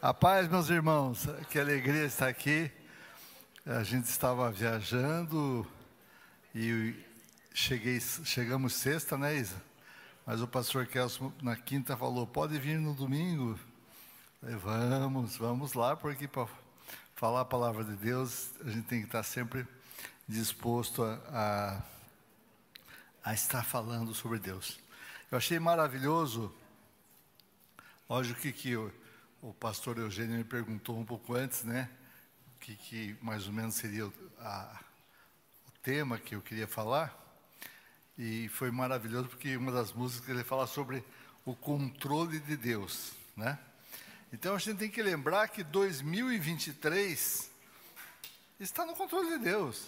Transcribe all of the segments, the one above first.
A paz, meus irmãos, que alegria estar aqui. A gente estava viajando e cheguei, chegamos sexta, né, Isa? Mas o pastor Kelso na quinta falou: pode vir no domingo. Falei, vamos, vamos lá, porque para falar a palavra de Deus, a gente tem que estar sempre disposto a, a, a estar falando sobre Deus. Eu achei maravilhoso, lógico que, que eu o pastor Eugênio me perguntou um pouco antes, né? O que, que mais ou menos seria a, o tema que eu queria falar. E foi maravilhoso porque uma das músicas ele fala sobre o controle de Deus, né? Então a gente tem que lembrar que 2023 está no controle de Deus.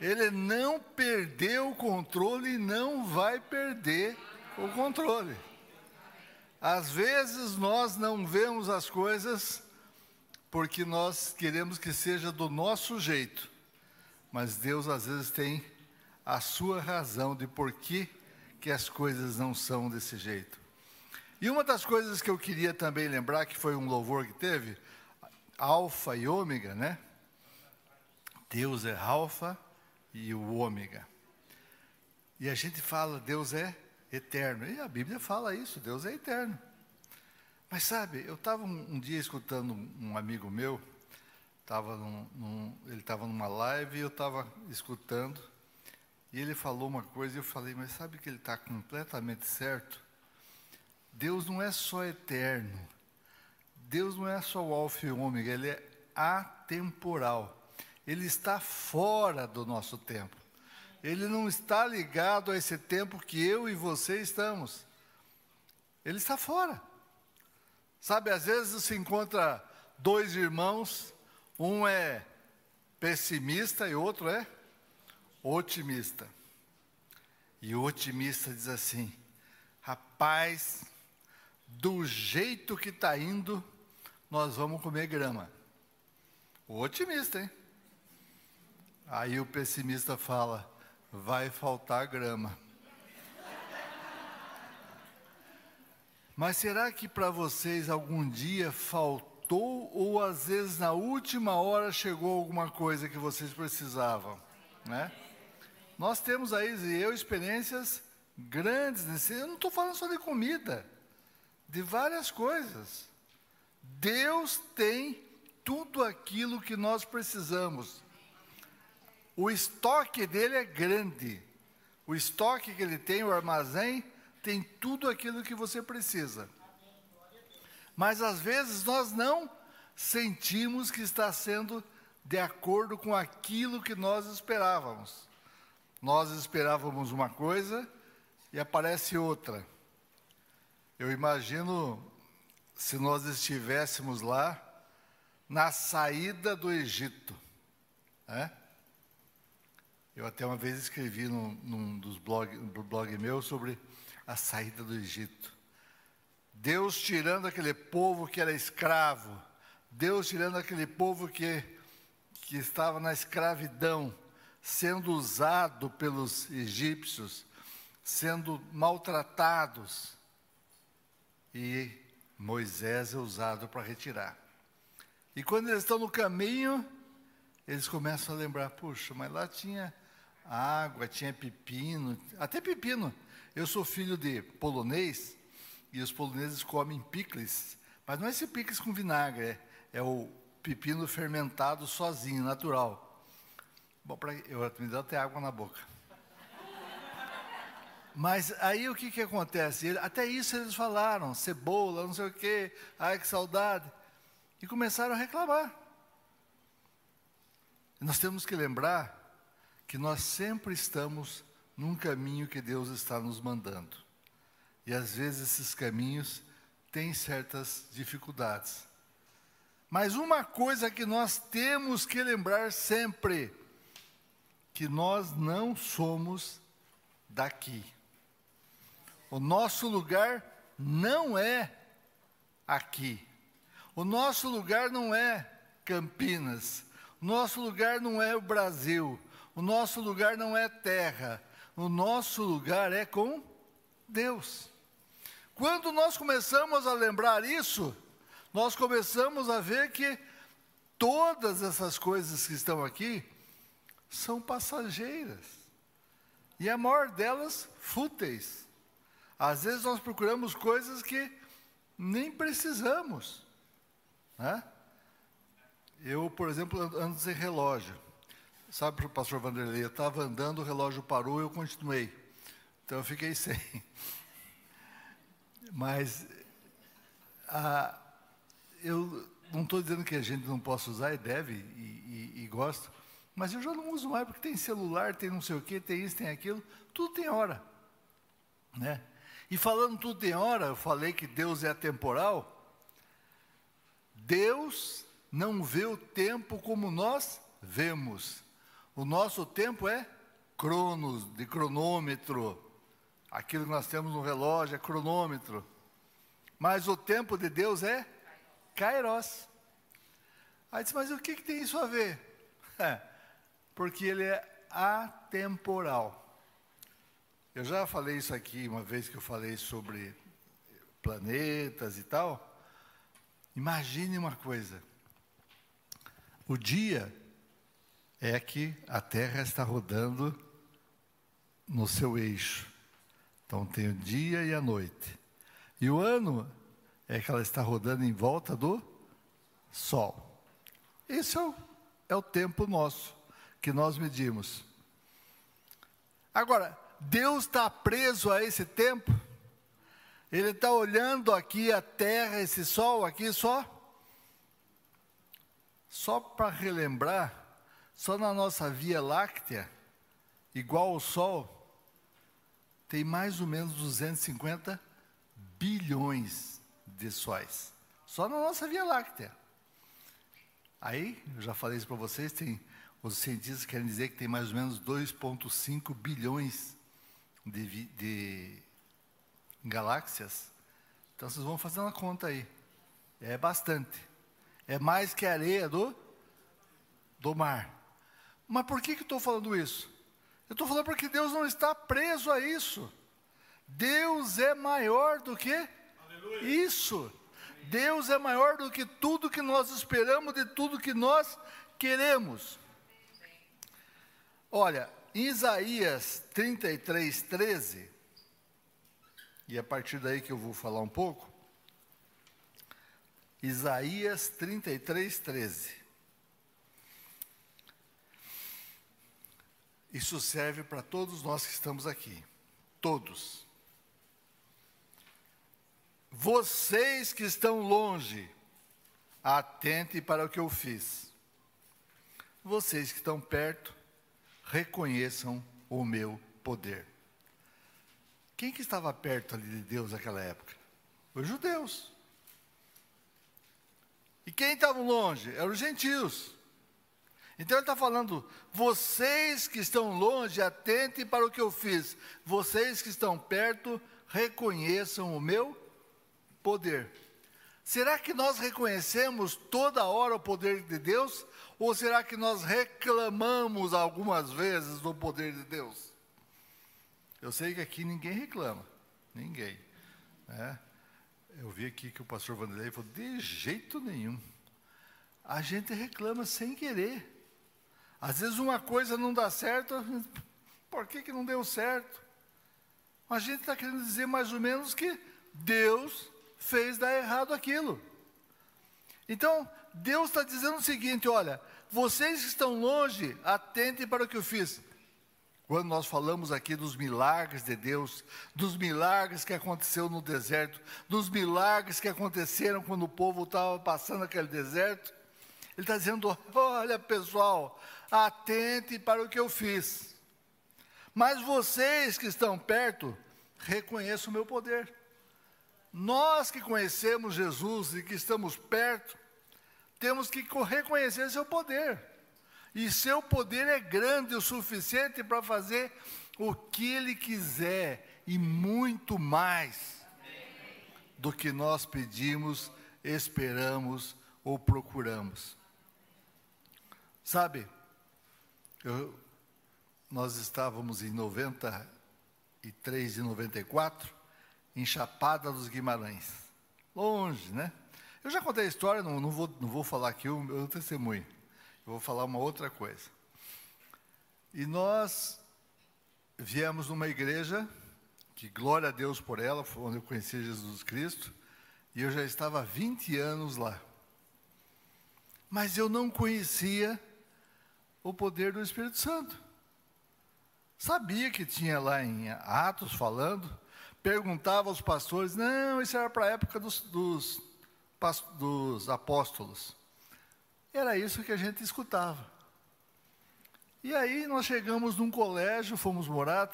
Ele não perdeu o controle e não vai perder o controle. Às vezes nós não vemos as coisas porque nós queremos que seja do nosso jeito, mas Deus às vezes tem a sua razão de por que, que as coisas não são desse jeito. E uma das coisas que eu queria também lembrar, que foi um louvor que teve, Alfa e Ômega, né? Deus é Alfa e o Ômega. E a gente fala, Deus é eterno. E a Bíblia fala isso, Deus é eterno. Mas sabe, eu estava um, um, dia escutando um, amigo meu, tava num, num, ele estava numa live e eu estava escutando, e ele falou uma coisa e eu falei, mas sabe que ele está completamente certo? Deus não é só eterno, Deus não é só o alfa e o ômega, ele é atemporal. Ele está fora do nosso tempo. Ele não está ligado a esse tempo que eu e você estamos. Ele está fora. Sabe, às vezes você encontra dois irmãos, um é pessimista e outro é otimista. E o otimista diz assim: rapaz, do jeito que está indo, nós vamos comer grama. O otimista, hein? Aí o pessimista fala: vai faltar grama. Mas será que para vocês algum dia faltou ou às vezes na última hora chegou alguma coisa que vocês precisavam, né? Nós temos aí eu experiências grandes nesse, eu não estou falando só de comida, de várias coisas. Deus tem tudo aquilo que nós precisamos. O estoque dele é grande. O estoque que ele tem, o armazém, tem tudo aquilo que você precisa. Mas às vezes nós não sentimos que está sendo de acordo com aquilo que nós esperávamos. Nós esperávamos uma coisa e aparece outra. Eu imagino se nós estivéssemos lá na saída do Egito. Né? Eu até uma vez escrevi num, num dos blogs no blog meu sobre a saída do Egito. Deus tirando aquele povo que era escravo, Deus tirando aquele povo que, que estava na escravidão, sendo usado pelos egípcios, sendo maltratados, e Moisés é usado para retirar. E quando eles estão no caminho, eles começam a lembrar: puxa, mas lá tinha água, tinha pepino, até pepino. Eu sou filho de polonês e os poloneses comem picles, mas não é esse picles com vinagre, é, é o pepino fermentado sozinho, natural. Bom, pra, eu me deu até água na boca. Mas aí o que, que acontece? Ele, até isso eles falaram, cebola, não sei o quê, ai que saudade. E começaram a reclamar. Nós temos que lembrar que nós sempre estamos num caminho que Deus está nos mandando. E às vezes esses caminhos têm certas dificuldades. Mas uma coisa que nós temos que lembrar sempre, que nós não somos daqui. O nosso lugar não é aqui. O nosso lugar não é Campinas. O nosso lugar não é o Brasil. O nosso lugar não é terra, o nosso lugar é com Deus. Quando nós começamos a lembrar isso, nós começamos a ver que todas essas coisas que estão aqui são passageiras. E a maior delas, fúteis. Às vezes nós procuramos coisas que nem precisamos. Né? Eu, por exemplo, ando sem relógio. Sabe, pastor Vanderlei, eu estava andando, o relógio parou e eu continuei. Então eu fiquei sem. Mas a, eu não estou dizendo que a gente não possa usar e deve e, e, e gosta, mas eu já não uso mais porque tem celular, tem não sei o que, tem isso, tem aquilo, tudo tem hora, né? E falando tudo tem hora, eu falei que Deus é atemporal. Deus não vê o tempo como nós vemos. O nosso tempo é cronos, de cronômetro. Aquilo que nós temos no relógio é cronômetro. Mas o tempo de Deus é kairos. Aí disse, mas o que, que tem isso a ver? É, porque ele é atemporal. Eu já falei isso aqui uma vez que eu falei sobre planetas e tal. Imagine uma coisa. O dia é que a Terra está rodando no seu eixo. Então tem o dia e a noite. E o ano é que ela está rodando em volta do Sol. Esse é o, é o tempo nosso que nós medimos. Agora, Deus está preso a esse tempo? Ele está olhando aqui a terra, esse sol aqui só? Só para relembrar, só na nossa Via Láctea, igual ao Sol, tem mais ou menos 250 bilhões de sóis. Só na nossa Via Láctea. Aí, eu já falei isso para vocês, tem, os cientistas querem dizer que tem mais ou menos 2,5 bilhões de, de galáxias. Então vocês vão fazendo a conta aí. É bastante. É mais que a areia do, do mar. Mas por que, que eu estou falando isso? Eu estou falando porque Deus não está preso a isso. Deus é maior do que Aleluia. isso. Deus é maior do que tudo que nós esperamos, de tudo que nós queremos. Olha, em Isaías 33, 13, e a partir daí que eu vou falar um pouco, Isaías 33, 13. Isso serve para todos nós que estamos aqui. Todos. Vocês que estão longe, atente para o que eu fiz. Vocês que estão perto, reconheçam o meu poder. Quem que estava perto ali de Deus naquela época? Os judeus. E quem estava longe? Eram os gentios. Então ele está falando, vocês que estão longe, atentem para o que eu fiz. Vocês que estão perto, reconheçam o meu poder. Será que nós reconhecemos toda hora o poder de Deus? Ou será que nós reclamamos algumas vezes do poder de Deus? Eu sei que aqui ninguém reclama, ninguém. Né? Eu vi aqui que o pastor Vanderlei falou: de jeito nenhum. A gente reclama sem querer. Às vezes uma coisa não dá certo, por que, que não deu certo? A gente está querendo dizer mais ou menos que Deus fez dar errado aquilo. Então, Deus está dizendo o seguinte: olha, vocês que estão longe, atentem para o que eu fiz. Quando nós falamos aqui dos milagres de Deus, dos milagres que aconteceu no deserto, dos milagres que aconteceram quando o povo estava passando aquele deserto, ele está dizendo: olha pessoal, atente para o que eu fiz. Mas vocês que estão perto, reconheçam o meu poder. Nós que conhecemos Jesus e que estamos perto, temos que reconhecer seu poder. E seu poder é grande o suficiente para fazer o que ele quiser e muito mais do que nós pedimos, esperamos ou procuramos. Sabe, eu, nós estávamos em 93 e 94 em Chapada dos Guimarães. Longe, né? Eu já contei a história, não, não, vou, não vou falar aqui o meu testemunho. Eu vou falar uma outra coisa. E nós viemos numa igreja, que glória a Deus por ela, foi onde eu conheci Jesus Cristo, e eu já estava há 20 anos lá. Mas eu não conhecia o poder do Espírito Santo. Sabia que tinha lá em Atos falando, perguntava aos pastores, não, isso era para a época dos, dos, dos apóstolos. Era isso que a gente escutava. E aí nós chegamos num colégio, fomos morar.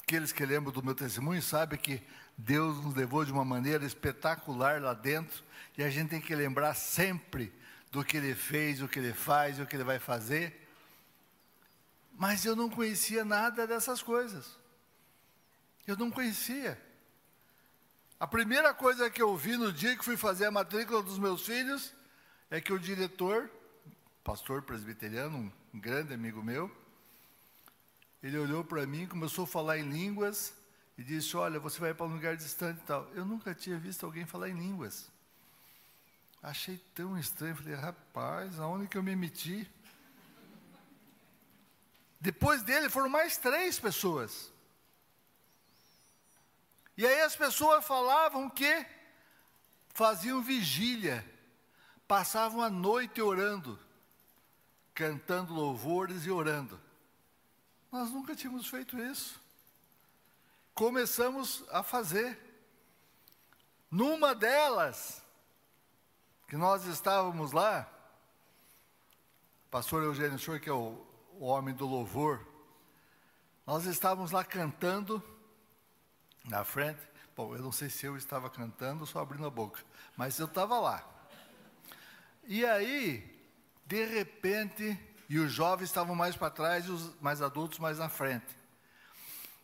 Aqueles que lembram do meu testemunho sabem que Deus nos levou de uma maneira espetacular lá dentro. E a gente tem que lembrar sempre do que Ele fez, o que Ele faz, o que Ele vai fazer. Mas eu não conhecia nada dessas coisas. Eu não conhecia. A primeira coisa que eu vi no dia que fui fazer a matrícula dos meus filhos é que o diretor, pastor presbiteriano, um grande amigo meu, ele olhou para mim, começou a falar em línguas e disse: Olha, você vai para um lugar distante e tal. Eu nunca tinha visto alguém falar em línguas. Achei tão estranho. Falei: Rapaz, aonde que eu me meti? Depois dele foram mais três pessoas. E aí as pessoas falavam que faziam vigília, passavam a noite orando, cantando louvores e orando. Nós nunca tínhamos feito isso. Começamos a fazer. Numa delas, que nós estávamos lá, pastor Eugênio Senhor, que é o o homem do louvor, nós estávamos lá cantando na frente. Bom, eu não sei se eu estava cantando, só abrindo a boca, mas eu estava lá. E aí, de repente, e os jovens estavam mais para trás e os mais adultos mais na frente.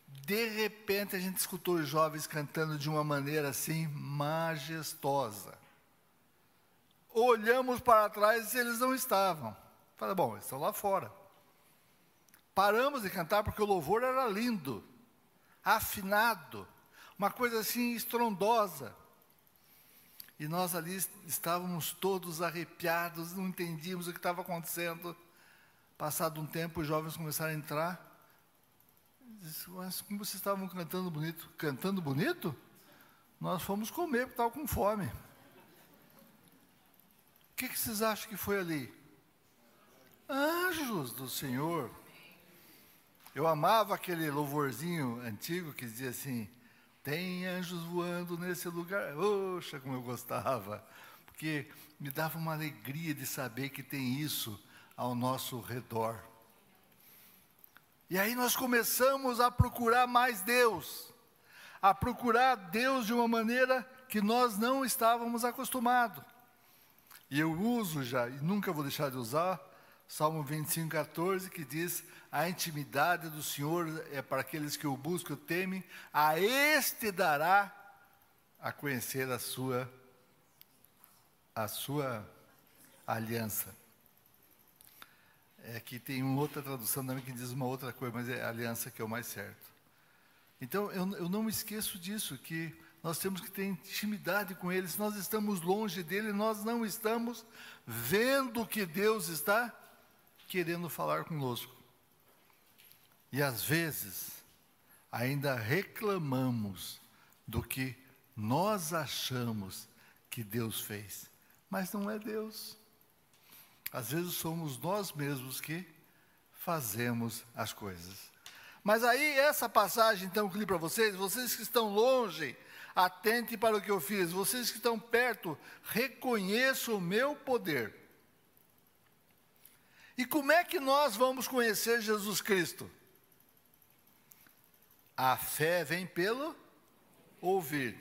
De repente, a gente escutou os jovens cantando de uma maneira assim majestosa. Olhamos para trás e eles não estavam. Falei, bom, eles estão lá fora. Paramos de cantar porque o louvor era lindo, afinado, uma coisa assim estrondosa. E nós ali estávamos todos arrepiados, não entendíamos o que estava acontecendo. Passado um tempo, os jovens começaram a entrar. Disse, mas como vocês estavam cantando bonito? Cantando bonito? Nós fomos comer porque estavam com fome. O que, que vocês acham que foi ali? Anjos do Senhor eu amava aquele louvorzinho antigo que dizia assim: tem anjos voando nesse lugar. Oxa, como eu gostava, porque me dava uma alegria de saber que tem isso ao nosso redor. E aí nós começamos a procurar mais Deus, a procurar Deus de uma maneira que nós não estávamos acostumados. E eu uso já, e nunca vou deixar de usar, Salmo 25, 14, que diz: A intimidade do Senhor é para aqueles que o buscam, temem, a este dará a conhecer a sua, a sua aliança. É que tem uma outra tradução também que diz uma outra coisa, mas é a aliança que é o mais certo. Então, eu, eu não me esqueço disso, que nós temos que ter intimidade com Ele. Se nós estamos longe dele, nós não estamos vendo que Deus está querendo falar conosco. E às vezes, ainda reclamamos do que nós achamos que Deus fez, mas não é Deus. Às vezes somos nós mesmos que fazemos as coisas. Mas aí, essa passagem, então, que li para vocês, vocês que estão longe, atente para o que eu fiz, vocês que estão perto, reconheçam o meu poder. E como é que nós vamos conhecer Jesus Cristo? A fé vem pelo ouvir.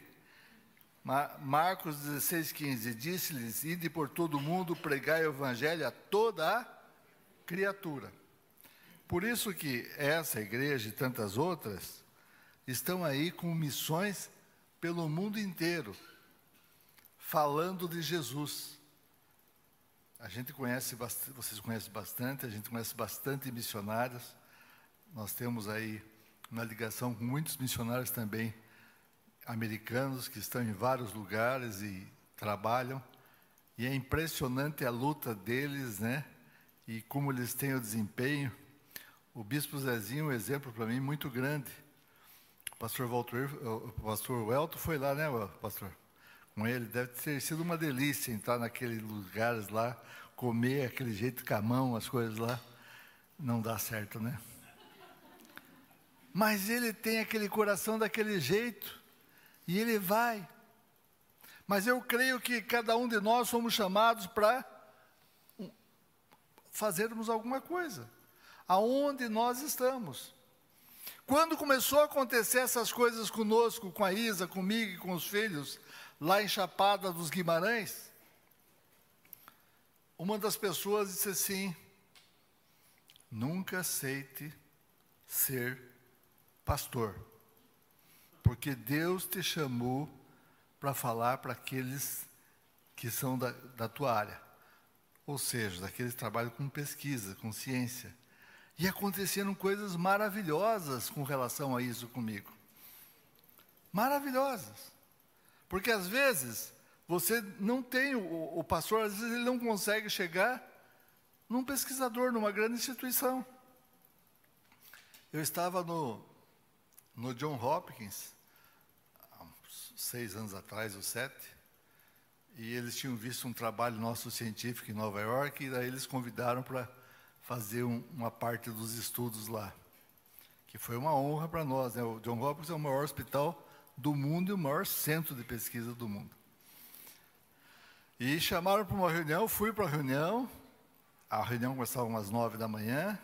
Marcos 16, 15. Disse-lhes: Ide por todo o mundo, pregai o evangelho a toda a criatura. Por isso que essa igreja e tantas outras estão aí com missões pelo mundo inteiro, falando de Jesus. A gente conhece, vocês conhecem bastante, a gente conhece bastante missionários. Nós temos aí uma ligação com muitos missionários também americanos que estão em vários lugares e trabalham E é impressionante a luta deles, né? E como eles têm o desempenho. O bispo Zezinho é um exemplo para mim muito grande. O pastor Walter, o pastor Welto foi lá, né, pastor? Com ele deve ter sido uma delícia entrar naqueles lugares lá, comer aquele jeito camão, as coisas lá. Não dá certo, né? Mas ele tem aquele coração daquele jeito e ele vai. Mas eu creio que cada um de nós somos chamados para fazermos alguma coisa. Aonde nós estamos. Quando começou a acontecer essas coisas conosco, com a Isa, comigo e com os filhos, lá em Chapada dos Guimarães, uma das pessoas disse assim: nunca aceite ser pastor, porque Deus te chamou para falar para aqueles que são da, da tua área. Ou seja, daqueles que trabalham com pesquisa, com ciência. E aconteceram coisas maravilhosas com relação a isso comigo. Maravilhosas. Porque às vezes você não tem, o, o pastor, às vezes ele não consegue chegar num pesquisador, numa grande instituição. Eu estava no, no John Hopkins, seis anos atrás, ou sete, e eles tinham visto um trabalho nosso científico em Nova York, e daí eles convidaram para fazer um, uma parte dos estudos lá, que foi uma honra para nós. Né? O John Hopkins é o maior hospital do mundo e o maior centro de pesquisa do mundo. E chamaram para uma reunião, fui para a reunião, a reunião começava umas nove da manhã,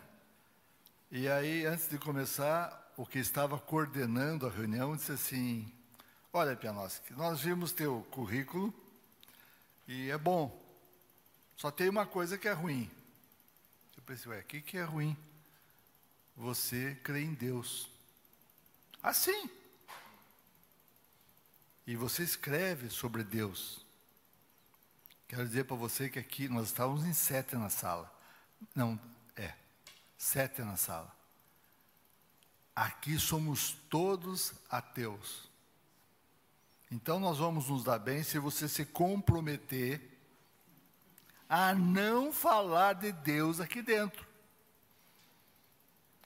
e aí, antes de começar, o que estava coordenando a reunião disse assim: Olha, Pianoski, nós vimos teu currículo e é bom. Só tem uma coisa que é ruim. Pensei, ué, o que, que é ruim? Você crê em Deus. Assim. E você escreve sobre Deus. Quero dizer para você que aqui nós estávamos em sete na sala. Não, é, sete na sala. Aqui somos todos ateus. Então nós vamos nos dar bem se você se comprometer a não falar de Deus aqui dentro.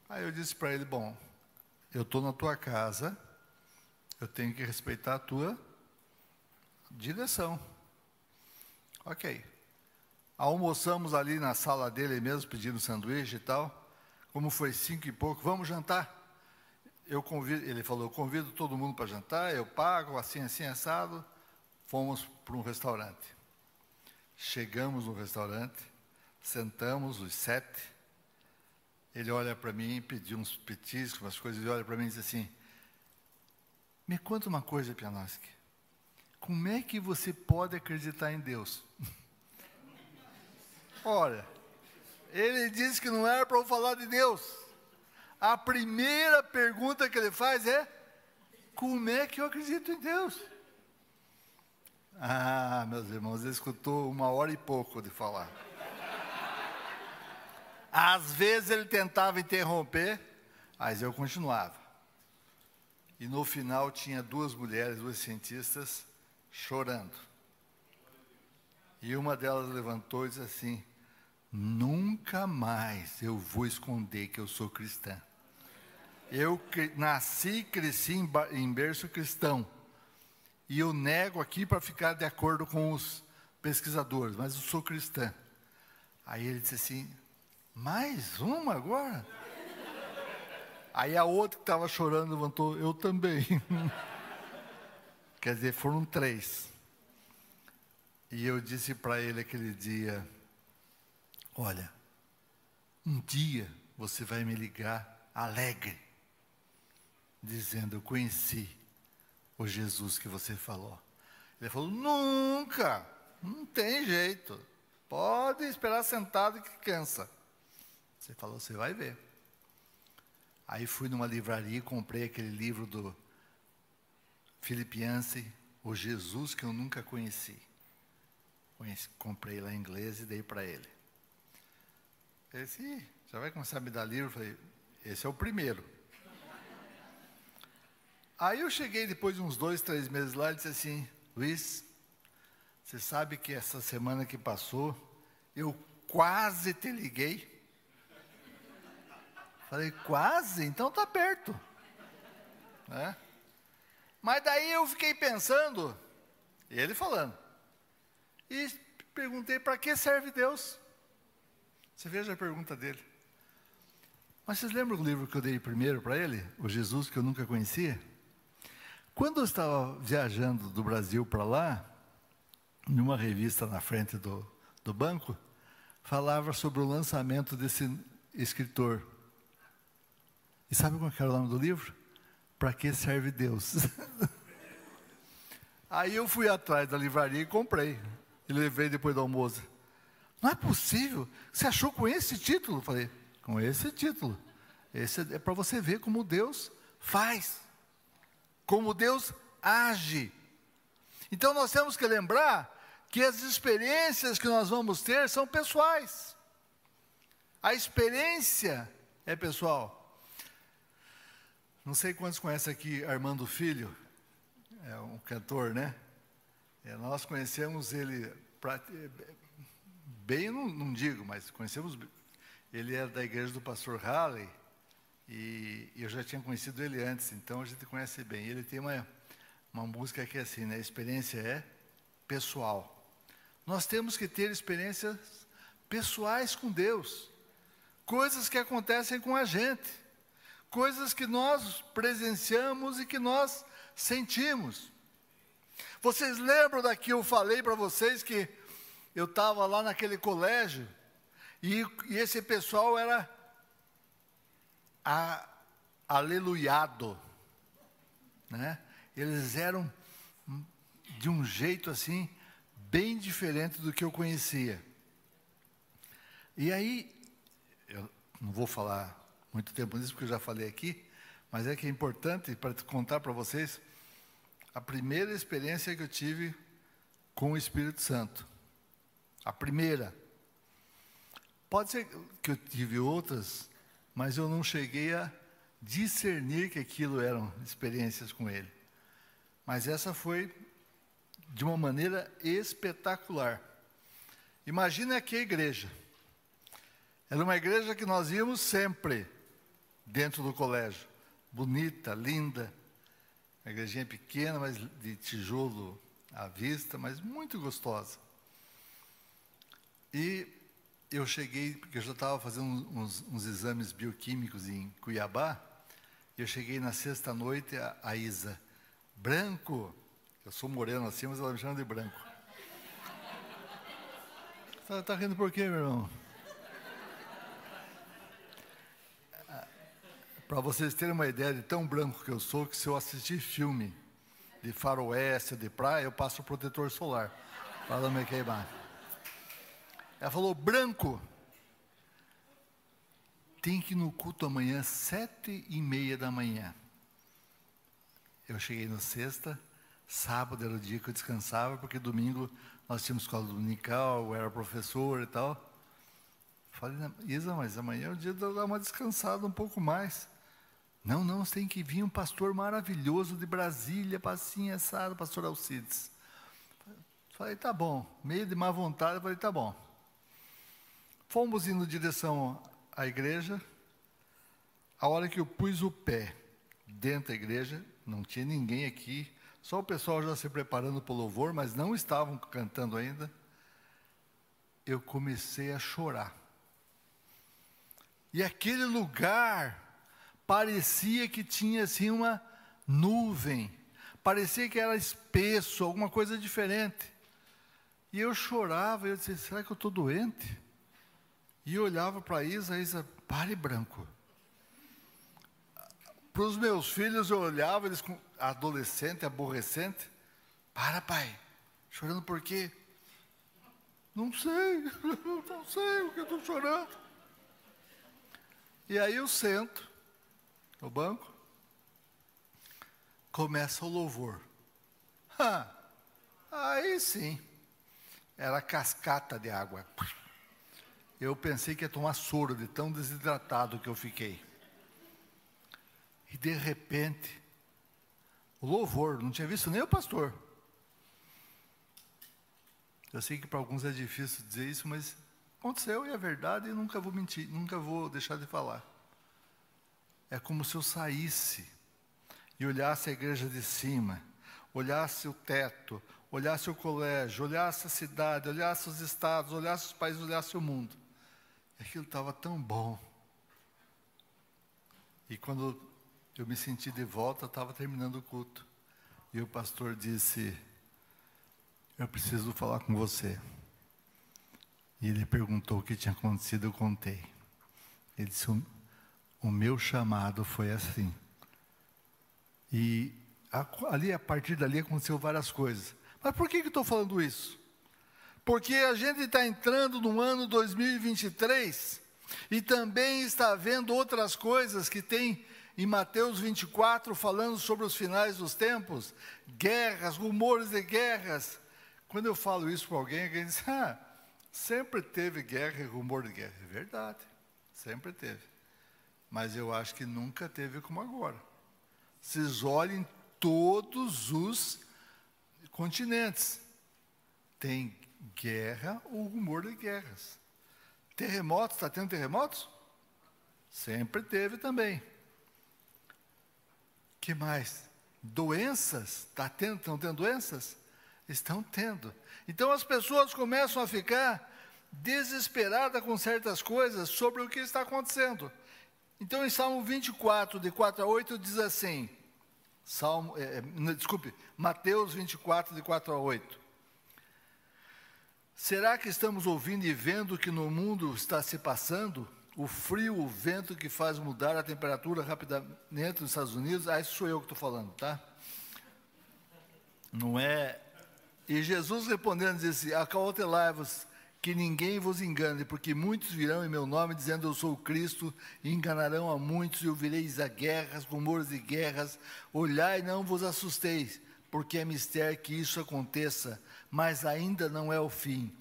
Aí eu disse para ele: Bom, eu estou na tua casa, eu tenho que respeitar a tua direção. Ok. Almoçamos ali na sala dele mesmo, pedindo sanduíche e tal. Como foi cinco e pouco, vamos jantar eu convido, ele falou, eu convido todo mundo para jantar, eu pago, assim, assim, assado. Fomos para um restaurante. Chegamos no restaurante, sentamos os sete. Ele olha para mim, pediu uns petiscos, umas coisas, ele olha para mim e diz assim: Me conta uma coisa, Pianoski. Como é que você pode acreditar em Deus? Olha, ele disse que não era para eu falar de Deus a primeira pergunta que ele faz é: como é que eu acredito em Deus? Ah, meus irmãos, ele escutou uma hora e pouco de falar. Às vezes ele tentava interromper, mas eu continuava. E no final tinha duas mulheres, duas cientistas, chorando. E uma delas levantou e disse assim: Nunca mais eu vou esconder que eu sou cristã. Eu nasci e cresci em, berço cristão. E eu nego aqui para ficar de acordo com os pesquisadores, mas eu sou cristã. Aí ele disse assim: mais uma agora? Aí a outra que estava chorando levantou: eu também. Quer dizer, foram três. E eu disse para ele aquele dia: Olha, um dia você vai me ligar alegre dizendo: Eu conheci o Jesus que você falou. Ele falou: Nunca, não tem jeito. Pode esperar sentado que cansa. Você falou: Você vai ver. Aí fui numa livraria e comprei aquele livro do Filipiense, O Jesus que eu nunca conheci. Conheci comprei lá em inglês e dei para ele. Ele disse: Já vai começar a me dar livro? Eu falei: Esse é o primeiro. Aí eu cheguei depois de uns dois, três meses lá e disse assim, Luiz, Você sabe que essa semana que passou, eu quase te liguei. Falei, quase? Então tá perto. Né? Mas daí eu fiquei pensando, ele falando, e perguntei para que serve Deus? Você veja a pergunta dele. Mas vocês lembram do livro que eu dei primeiro para ele? O Jesus que eu nunca conhecia? Quando eu estava viajando do Brasil para lá, numa revista na frente do, do banco, falava sobre o lançamento desse escritor. E sabe qual era o nome do livro? Para que serve Deus? Aí eu fui atrás da livraria e comprei. E levei depois do almoço. Não é possível. Você achou com esse título? falei, com esse título. Esse é para você ver como Deus faz. Como Deus age. Então nós temos que lembrar que as experiências que nós vamos ter são pessoais. A experiência é pessoal. Não sei quantos conhecem aqui Armando Filho, é um cantor, né? É, nós conhecemos ele, bem não, não, digo, mas conhecemos, ele era da igreja do pastor Halley, e, eu já tinha conhecido ele antes, então a gente conhece bem. Ele tem uma, uma música que é assim, né? Experiência é pessoal. Nós temos que ter experiências pessoais com Deus, coisas que acontecem com a gente, coisas que nós presenciamos e que nós sentimos. Vocês lembram daqui eu falei para vocês que eu estava lá naquele colégio e, e esse pessoal era a, aleluiado, né? Eles eram de um jeito assim bem diferente do que eu conhecia. E aí, eu não vou falar muito tempo nisso, porque eu já falei aqui, mas é que é importante para contar para vocês a primeira experiência que eu tive com o Espírito Santo. A primeira. Pode ser que eu tive outras, mas eu não cheguei a discernir que aquilo eram experiências com ele. Mas essa foi de uma maneira espetacular. Imagina aqui a igreja. Era uma igreja que nós íamos sempre dentro do colégio. Bonita, linda. Uma igrejinha pequena, mas de tijolo à vista, mas muito gostosa. E eu cheguei, porque eu já estava fazendo uns, uns, exames bioquímicos em Cuiabá, eu cheguei na sexta noite, a, a Isa, branco, eu sou moreno assim, mas ela me chama de branco. Está tá rindo por quê, meu irmão? Para vocês terem uma ideia de tão branco que eu sou, que se eu assistir filme de faroeste, de praia, eu passo protetor solar, para não me queimar. Ela falou, branco, tem que ir no culto amanhã, sete e meia da manhã. Eu cheguei na sexta, Sábado era o dia que eu descansava, porque domingo nós tínhamos escola dominical, eu era professor e tal. Falei, Isa, mas amanhã é o dia de eu dar uma descansada um pouco mais. Não, não, tem que vir um pastor maravilhoso de Brasília, passinha assado, pastor Alcides. Falei, tá bom. Meio de má vontade, falei, tá bom. Fomos indo em direção à igreja. A hora que eu pus o pé dentro da igreja, não tinha ninguém aqui, só o pessoal já se preparando para o louvor, mas não estavam cantando ainda. Eu comecei a chorar. E aquele lugar parecia que tinha assim uma nuvem, parecia que era espesso, alguma coisa diferente. E eu chorava, eu disse, será que eu estou doente? E olhava para Isa, Isa, pare branco. Para os meus filhos eu olhava, eles com adolescente, aborrecente. Para, pai. Chorando por quê? Não sei, não sei o que estou chorando. E aí eu sento no banco, começa o louvor. Ah, aí sim, era cascata de água. Eu pensei que ia tomar soro de tão desidratado que eu fiquei. E de repente, o louvor, não tinha visto nem o pastor. Eu sei que para alguns é difícil dizer isso, mas aconteceu e é verdade e nunca vou mentir, nunca vou deixar de falar. É como se eu saísse e olhasse a igreja de cima, olhasse o teto, olhasse o colégio, olhasse a cidade, olhasse os estados, olhasse os países, olhasse o mundo. Aquilo estava tão bom. E quando eu me senti de volta, estava terminando o culto. E o pastor disse: Eu preciso falar com você. E ele perguntou o que tinha acontecido, eu contei. Ele disse: O meu chamado foi assim. E ali, a partir dali, aconteceu várias coisas. Mas por que, que estou falando isso? Porque a gente está entrando no ano 2023 e também está vendo outras coisas que tem em Mateus 24 falando sobre os finais dos tempos, guerras, rumores de guerras. Quando eu falo isso para alguém, alguém diz: Ah, sempre teve guerra e rumor de guerra. É verdade, sempre teve. Mas eu acho que nunca teve como agora. Vocês olhem todos os continentes. Tem guerra ou rumor de guerras. Terremotos, está tendo terremotos? Sempre teve também. que mais? Doenças? Tá tendo, estão tendo doenças? Estão tendo. Então as pessoas começam a ficar desesperadas com certas coisas sobre o que está acontecendo. Então, em Salmo 24, de 4 a 8, diz assim: Salmo, é, é desculpe, Mateus 24, de 4 a 8. Será que estamos ouvindo e vendo que no mundo está se passando? O frio, o vento que faz mudar a temperatura rapidamente nos Estados Unidos? Ah, isso sou eu que estou falando, tá? Não é. E Jesus respondendo disse: Acautelai-vos que ninguém vos engane, porque muitos virão em meu nome dizendo eu sou o Cristo, e enganarão a muitos, e ouvireis a guerras, rumores de guerras. Olhai e não vos assusteis, porque é mistério que isso aconteça, mas ainda não é o fim.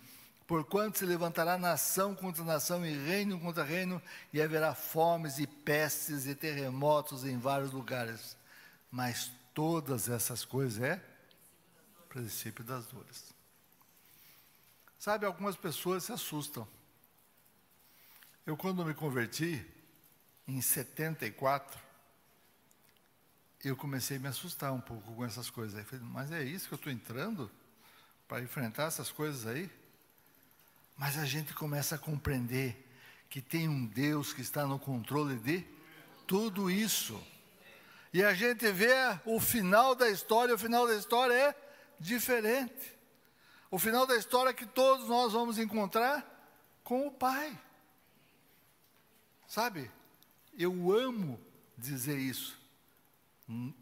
Porquanto se levantará nação contra nação e reino contra reino, e haverá fomes e pestes e terremotos em vários lugares. Mas todas essas coisas é princípio das dores. Sabe, algumas pessoas se assustam. Eu, quando me converti, em 74, eu comecei a me assustar um pouco com essas coisas. Aí falei, mas é isso que eu estou entrando para enfrentar essas coisas aí? Mas a gente começa a compreender que tem um Deus que está no controle de tudo isso. E a gente vê o final da história, o final da história é diferente. O final da história é que todos nós vamos encontrar com o Pai. Sabe, eu amo dizer isso. Hum,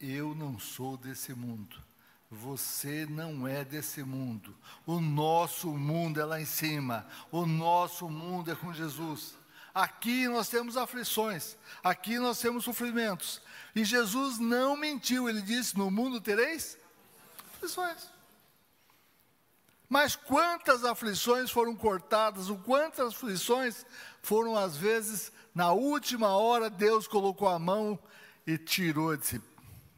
eu não sou desse mundo. Você não é desse mundo. O nosso mundo é lá em cima. O nosso mundo é com Jesus. Aqui nós temos aflições. Aqui nós temos sofrimentos. E Jesus não mentiu. Ele disse: No mundo tereis aflições. Mas quantas aflições foram cortadas, o quantas aflições foram, às vezes, na última hora, Deus colocou a mão e tirou e disse: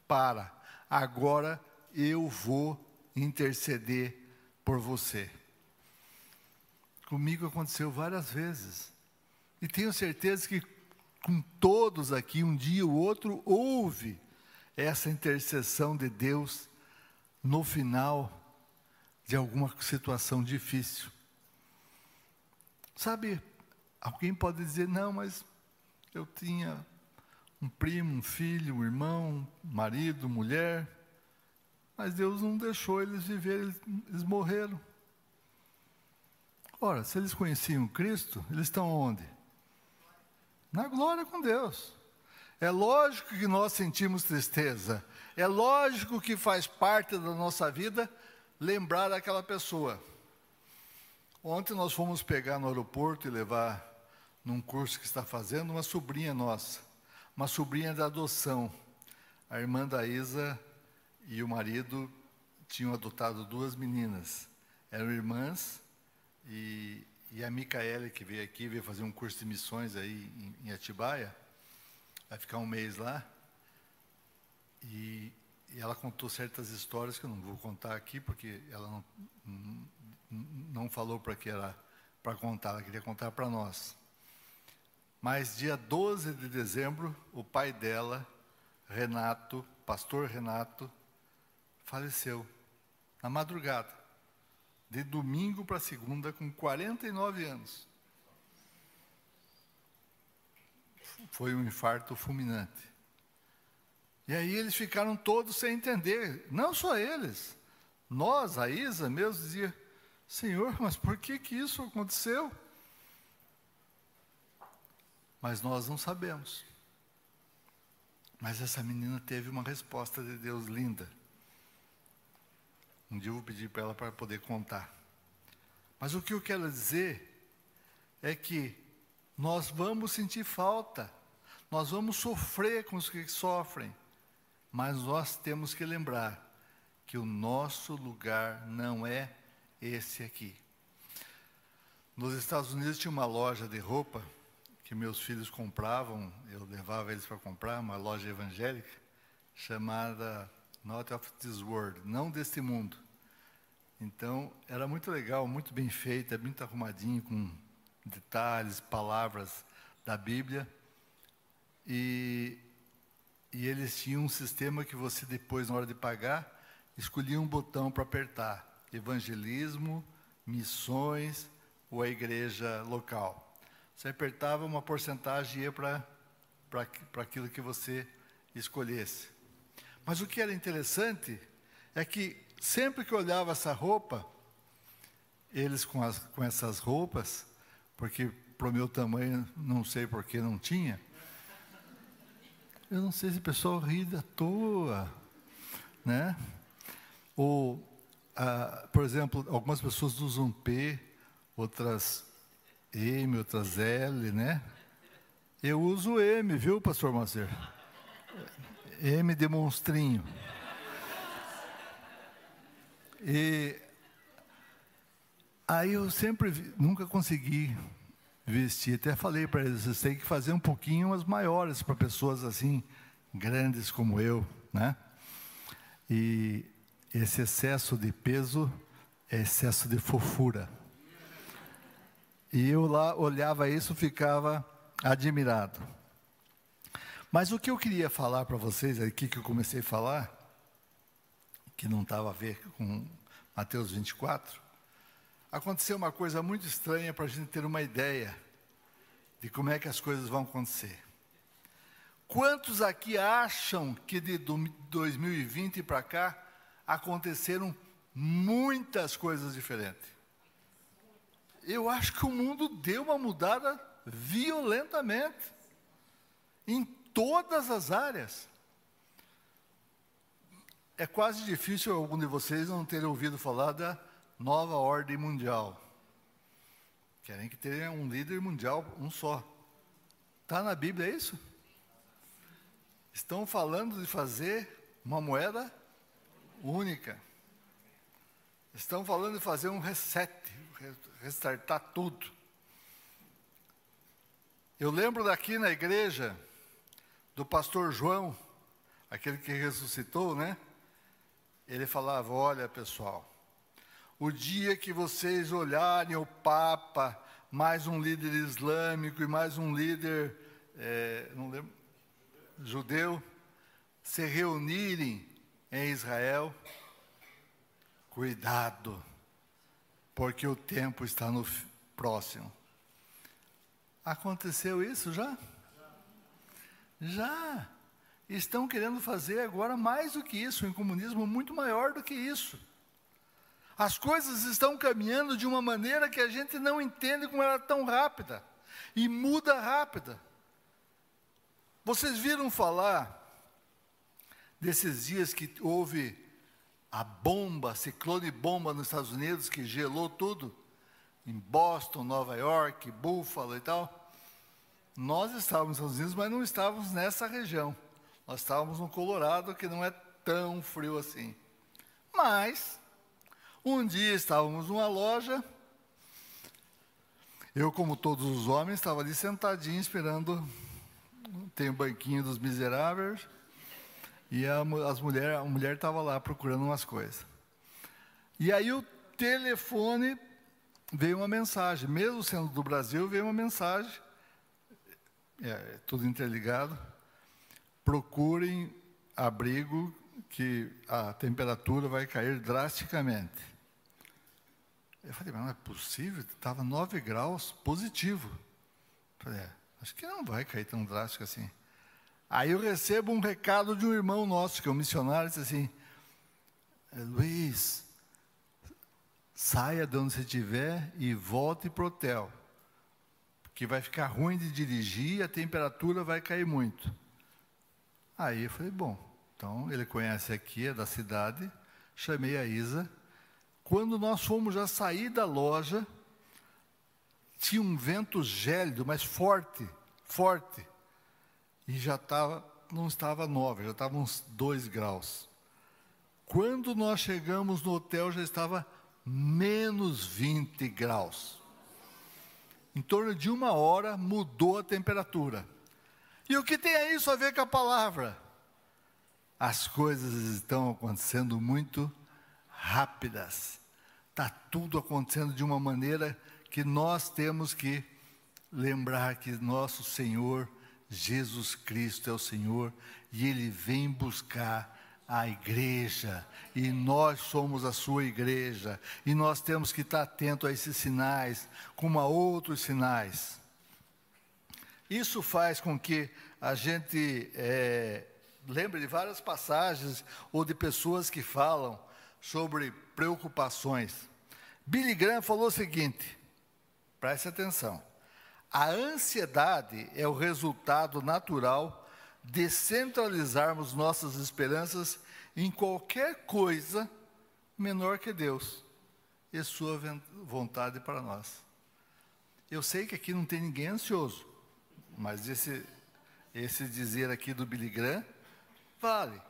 Para, agora eu vou interceder por você. Comigo aconteceu várias vezes. E tenho certeza que com todos aqui, um dia ou outro, houve essa intercessão de Deus no final de alguma situação difícil. Sabe, alguém pode dizer, não, mas eu tinha um primo, um filho, um irmão, um marido, mulher, mas Deus não deixou eles viverem, eles morreram. Ora, se eles conheciam Cristo, eles estão onde? Na glória com Deus. É lógico que nós sentimos tristeza, é lógico que faz parte da nossa vida lembrar daquela pessoa. Ontem nós fomos pegar no aeroporto e levar num curso que está fazendo uma sobrinha nossa, uma sobrinha da adoção. A irmã da Isa e o marido tinham adotado duas meninas. Eram irmãs e, e a Micaela, que veio aqui, veio fazer um curso de missões aí em, em Atibaia, vai ficar um mês lá. E e ela contou certas histórias que eu não vou contar aqui, porque ela não, não falou para que era para contar, ela queria contar para nós. Mas dia 12 de dezembro, o pai dela, Renato, pastor Renato, faleceu na madrugada, de domingo para segunda, com 49 anos. Foi um infarto fulminante. E aí eles ficaram todos sem entender, não só eles, nós, a Isa mesmo, dizia, Senhor, mas por que que isso aconteceu? Mas nós não sabemos. Mas essa menina teve uma resposta de Deus linda. Um dia eu vou pedir para ela para poder contar. Mas o que eu quero dizer é que nós vamos sentir falta, nós vamos sofrer com os que sofrem, mas nós temos que lembrar que o nosso lugar não é esse aqui. Nos Estados Unidos tinha uma loja de roupa que meus filhos compravam, eu levava eles para comprar, uma loja evangélica, chamada Not of This World, não deste mundo. Então, era muito legal, muito bem feita, muito arrumadinho, com detalhes, palavras da Bíblia. E, e eles tinham um sistema que você, depois, na hora de pagar, escolhia um botão para apertar: evangelismo, missões ou a igreja local. Você apertava uma porcentagem ia para aquilo que você escolhesse. Mas o que era interessante é que sempre que olhava essa roupa, eles com, as, com essas roupas, porque para o meu tamanho, não sei por que não tinha, eu não sei se o pessoal ri da toa, né? Ou, ah, por exemplo, algumas pessoas usam P, outras M, outras L, né? Eu uso M, viu, pastor Macer? M de monstrinho. E aí eu sempre, nunca consegui vestir. Até falei para eles, vocês têm que fazer um pouquinho as maiores para pessoas assim, grandes como eu, né? E esse excesso de peso é excesso de fofura. E eu lá olhava isso, ficava admirado. Mas o que eu queria falar para vocês aqui, que eu comecei a falar, que não estava a ver com Mateus 24, aconteceu uma coisa muito estranha para a gente ter uma ideia de como é que as coisas vão acontecer. Quantos aqui acham que de 2020 para cá aconteceram muitas coisas diferentes? eu acho que o mundo deu uma mudada violentamente, em todas as áreas. É quase difícil algum de vocês não ter ouvido falar da nova ordem mundial. Querem que tenha um líder mundial, um só. Está na Bíblia isso? Estão falando de fazer uma moeda única. Estão falando de fazer um reset, restartar tudo. Eu lembro daqui na igreja do pastor João, aquele que ressuscitou, né? Ele falava: Olha, pessoal, o dia que vocês olharem o Papa, mais um líder islâmico e mais um líder, é, não lembro, judeu, se reunirem em Israel, cuidado, porque o tempo está no próximo. Aconteceu isso já? Já. Estão querendo fazer agora mais do que isso, um comunismo muito maior do que isso. As coisas estão caminhando de uma maneira que a gente não entende como ela é tão rápida e muda rápida. Vocês viram falar desses dias que houve a bomba, ciclone bomba nos Estados Unidos, que gelou tudo, em Boston, Nova York, Buffalo e tal. Nós estávamos nos Estados Unidos, mas não estávamos nessa região. Nós estávamos no Colorado, que não é tão frio assim. Mas, um dia estávamos numa loja, eu, como todos os homens, estava ali sentadinho esperando, tem o banquinho dos miseráveis, E a, as mulher, a mulher estava lá procurando umas coisas. E aí o telefone veio uma mensagem, mesmo sendo do Brasil, veio uma mensagem, é, tudo interligado. Procurem abrigo que a temperatura vai cair drasticamente. Eu falei, mas não é possível? Estava 9 graus positivo. Eu falei, é, acho que não vai cair tão drástico assim. Aí eu recebo um recado de um irmão nosso, que é um missionário, disse assim, é, Luiz, saia de onde você estiver e volte para o hotel. Porque vai ficar ruim de dirigir e a temperatura vai cair muito. Aí eu falei, bom, então ele conhece aqui, é da cidade, chamei a Isa. Quando nós fomos já sair da loja, tinha um vento gélido, mas forte, forte e já estava, não estava 9, já estava uns 2 graus. Quando nós chegamos no hotel, já estava menos 20 graus. Em torno de uma hora mudou a temperatura. E o que tem isso a ver com a palavra? As coisas estão acontecendo muito rápidas. Está tudo acontecendo de uma maneira que nós temos que lembrar que nosso Senhor Jesus Cristo é o Senhor e Ele vem buscar a igreja, e nós somos a sua igreja, e nós temos que estar atento a esses sinais, como a outros sinais. Isso faz com que a gente é, lembre de várias passagens ou de pessoas que falam sobre preocupações. Billy Graham falou o seguinte: preste atenção. A ansiedade é o resultado natural de centralizarmos nossas esperanças em qualquer coisa menor que Deus e sua vontade para nós. Eu sei que aqui não tem ninguém ansioso, mas esse, esse dizer aqui do Billy Graham vale.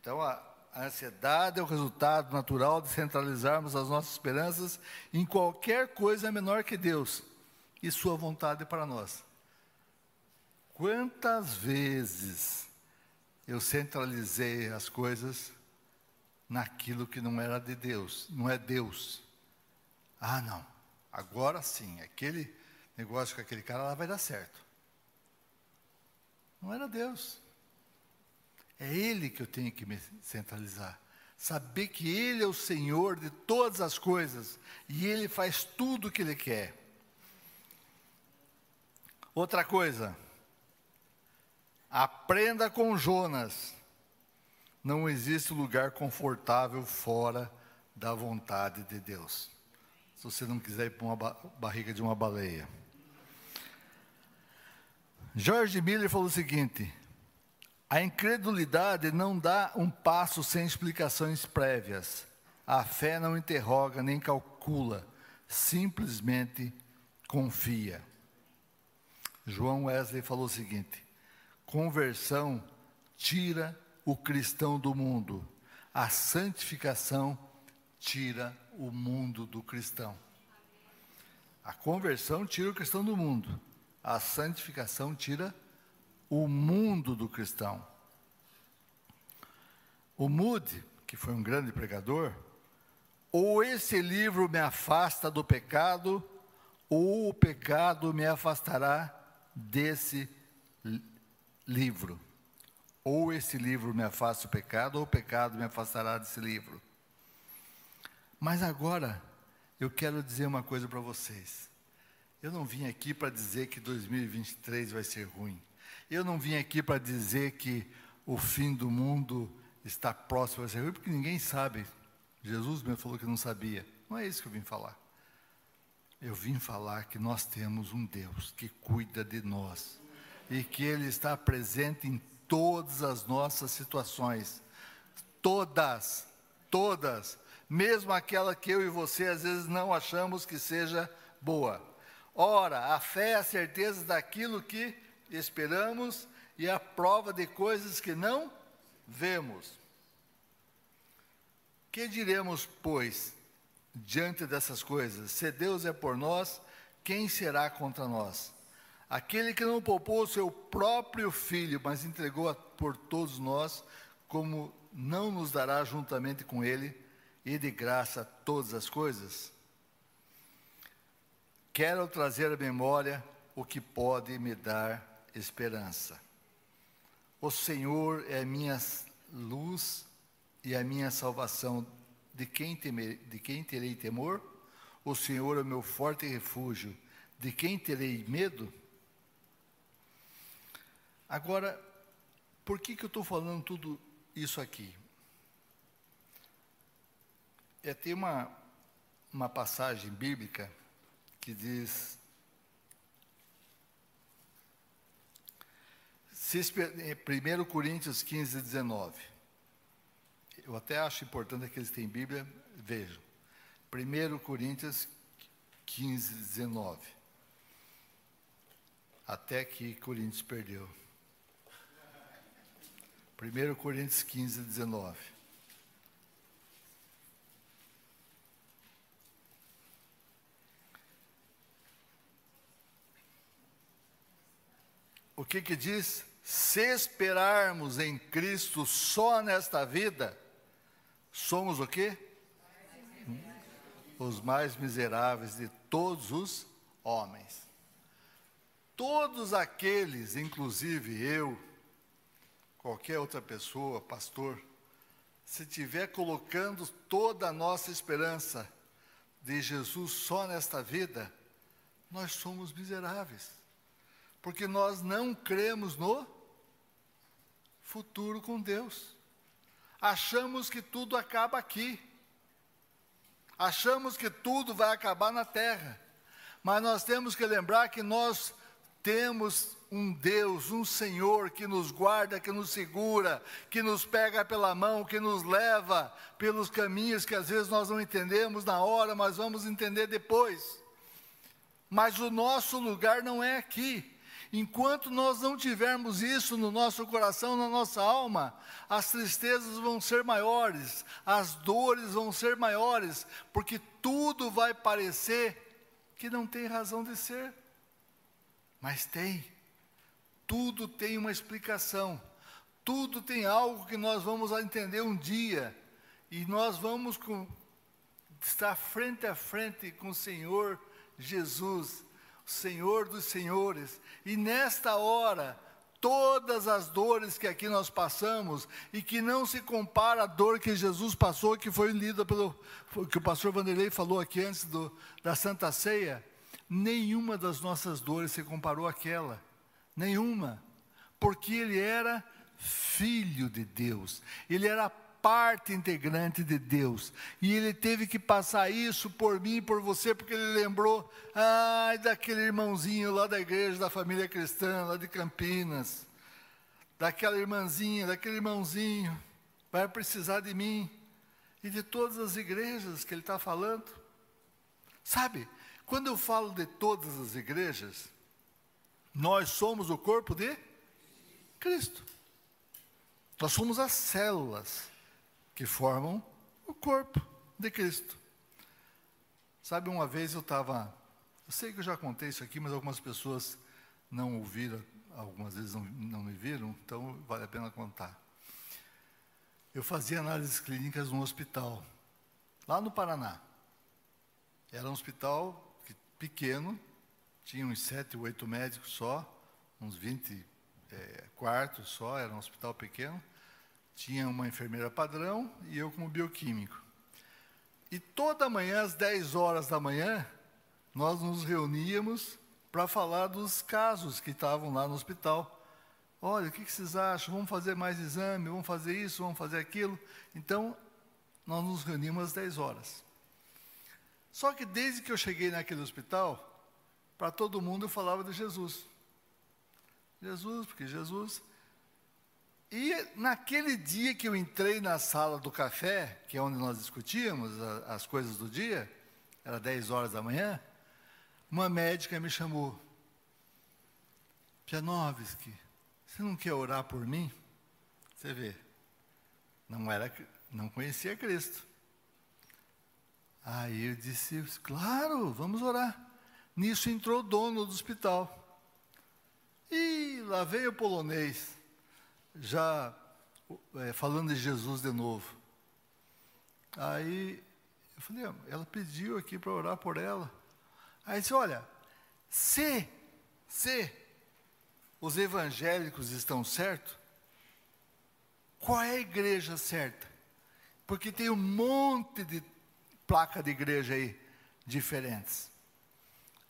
Então, a, a ansiedade é o resultado natural de centralizarmos as nossas esperanças em qualquer coisa menor que Deus e Sua vontade para nós. Quantas vezes eu centralizei as coisas naquilo que não era de Deus, não é Deus. Ah, não, agora sim, aquele negócio com aquele cara lá vai dar certo. Não era Deus. É Ele que eu tenho que me centralizar. Saber que Ele é o Senhor de todas as coisas e Ele faz tudo o que Ele quer. Outra coisa, aprenda com Jonas. Não existe lugar confortável fora da vontade de Deus. Se você não quiser ir para uma barriga de uma baleia. George Miller falou o seguinte: a incredulidade não dá um passo sem explicações prévias. A fé não interroga nem calcula, simplesmente confia. João Wesley falou o seguinte: conversão tira o cristão do mundo, a santificação tira o mundo do cristão. A conversão tira o cristão do mundo, a santificação tira o mundo do cristão. O Moody, que foi um grande pregador, ou esse livro me afasta do pecado, ou o pecado me afastará desse livro. Ou esse livro me afasta do pecado, ou o pecado me afastará desse livro. Mas agora, eu quero dizer uma coisa para vocês. Eu não vim aqui para dizer que 2023 vai ser ruim. Eu não vim aqui para dizer que o fim do mundo está próximo, vai ser ruim, porque ninguém sabe. Jesus mesmo falou que não sabia. Não é isso que eu vim falar. Eu vim falar que nós temos um Deus que cuida de nós e que Ele está presente em todas as nossas situações. Todas, todas, mesmo aquela que eu e você às vezes não achamos que seja boa. Ora, a fé é a certeza daquilo que esperamos e a prova de coisas que não vemos. Que diremos, pois? diante dessas coisas. Se Deus é por nós, quem será contra nós? Aquele que não poupou o seu próprio filho, mas entregou por todos nós, como não nos dará juntamente com Ele e de graça todas as coisas? Quero trazer à memória o que pode me dar esperança. O Senhor é a minha luz e a minha salvação. De quem, temer, de quem terei temor? O Senhor é o meu forte refúgio. De quem terei medo? Agora, por que, que eu estou falando tudo isso aqui? É, tem uma, uma passagem bíblica que diz. Se, 1 Coríntios 15, 19. Eu até acho importante que eles têm Bíblia, vejam. 1 Coríntios 15, 19. Até que Coríntios perdeu. 1 Coríntios 15, 19. O que que diz? Se esperarmos em Cristo só nesta vida, somos o quê? Os mais miseráveis de todos os homens. Todos aqueles, inclusive eu, qualquer outra pessoa, pastor, se estiver colocando toda a nossa esperança de Jesus só nesta vida, nós somos miseráveis. Porque nós não cremos no futuro com Deus. Achamos que tudo acaba aqui. Achamos que tudo vai acabar na terra. Mas nós temos que lembrar que nós temos um Deus, um Senhor que nos guarda, que nos segura, que nos pega pela mão, que nos leva pelos caminhos que às vezes nós não entendemos na hora, mas vamos entender depois. Mas o nosso lugar não é aqui. Enquanto nós não tivermos isso no nosso coração, na nossa alma, as tristezas vão ser maiores, as dores vão ser maiores, porque tudo vai parecer que não tem razão de ser. Mas tem. Tudo tem uma explicação. Tudo tem algo que nós vamos entender um dia. E nós vamos com, estar frente a frente com o Senhor Jesus, Senhor dos Senhores. E nesta hora, todas as dores que aqui nós passamos e que não se compara à dor que Jesus passou, que foi lida pelo que o pastor Vanderlei falou aqui antes do, da Santa Ceia, nenhuma das nossas dores se comparou àquela, nenhuma, porque ele era filho de Deus, ele era parte integrante de Deus, e ele teve que passar isso por mim e por você, porque ele lembrou, ai, daquele irmãozinho lá da igreja da família cristã, lá de Campinas, daquela irmãzinha, daquele irmãozinho, vai precisar de mim, e de todas as igrejas que ele está falando, sabe? Quando eu falo de todas as igrejas, nós somos o corpo de Cristo. Nós somos as células que formam o corpo de Cristo. Sabe, uma vez eu estava. Eu sei que eu já contei isso aqui, mas algumas pessoas não ouviram, algumas vezes não, não me viram, então vale a pena contar. Eu fazia análises clínicas num hospital, lá no Paraná. Era um hospital pequeno, tinha uns sete, oito médicos só, uns 20 é, quartos só, era um hospital pequeno. Tinha uma enfermeira padrão e eu como bioquímico. E toda manhã, às 10 horas da manhã, nós nos reuníamos para falar dos casos que estavam lá no hospital. Olha, o que, vocês acham? Vamos fazer mais exame, vamos fazer isso, vamos fazer aquilo. Então, nós nos reunimos às 10 horas. Só que desde que eu cheguei naquele hospital, para todo mundo eu falava de Jesus. Jesus, porque Jesus. E naquele dia que eu entrei na sala do café, que é onde nós discutíamos a, as coisas do dia, era 10 horas da manhã, uma médica me chamou. Pianovski, você não quer orar por mim? Você vê, não era, não conhecia Cristo. Aí eu disse, claro, vamos orar. Nisso entrou o dono do hospital. E lá veio o polonês, já é, falando de Jesus de novo. Aí eu falei, ah, ela pediu aqui para orar por ela. Aí disse, olha, se, se os evangélicos estão certos, qual é a igreja certa? Porque tem um monte de placa de igreja aí diferentes.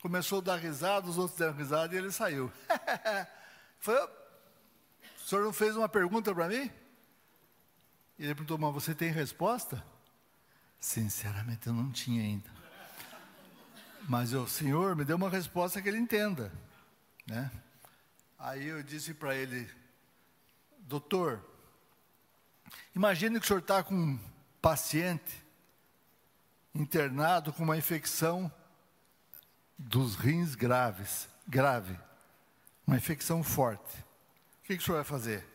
Começou a dar risada, os outros deram risada e ele saiu. Foi, o senhor não fez uma pergunta para mim? E ele perguntou, mas você tem resposta? Sinceramente, eu não tinha ainda. Mas o Senhor me deu uma resposta que ele entenda. Né? Aí eu disse para ele, doutor, imagine que o senhor está com um paciente internado com uma infecção dos rins graves, grave, uma infecção forte. O que, que o senhor vai fazer?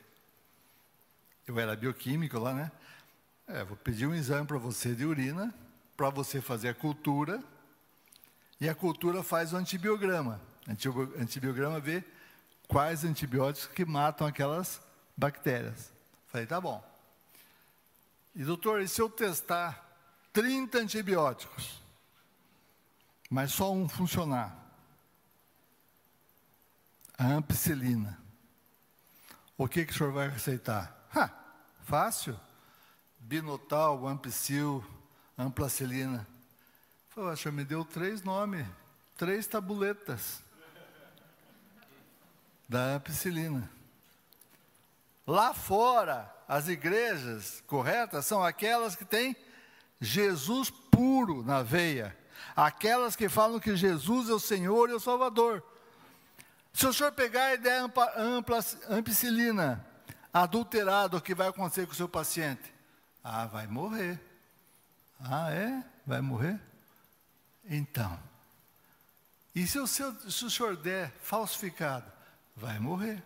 Eu era bioquímico lá, né? É, vou pedir um exame para você de urina, para você fazer a cultura, e a cultura faz o antibiograma. Antibiograma vê quais antibióticos que matam aquelas bactérias. Falei, tá bom. E doutor, e se eu testar 30 antibióticos, mas só um funcionar? A ampicilina. O que, que o senhor vai receitar? Ha, fácil. Binotal, ampicil, amplacilina. Falei, o senhor me deu três nomes, três tabuletas da ampicilina. Lá fora, as igrejas corretas são aquelas que têm Jesus puro na veia. Aquelas que falam que Jesus é o Senhor e o Salvador. Se o senhor pegar a ideia ampla, ampla, ampicilina, adulterado, o que vai acontecer com o seu paciente? Ah, vai morrer. Ah, é? Vai morrer? Então. E se o, seu, se o senhor der falsificado? Vai morrer.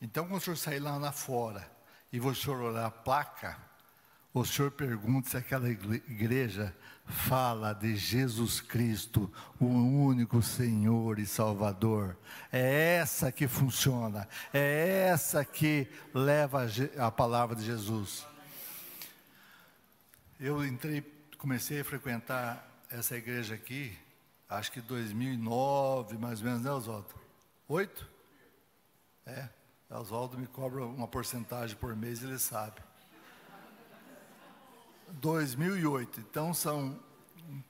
Então, quando o senhor sair lá, lá fora e o senhor olhar a placa, o senhor pergunta se aquela igreja fala de Jesus Cristo, o único Senhor e Salvador. É essa que funciona, é essa que leva a palavra de Jesus. Eu entrei, comecei a frequentar essa igreja aqui, acho que 2009, mais ou menos, né, Oswaldo? Oito? É, Oswaldo me cobra uma porcentagem por mês, ele sabe. 2008. Então são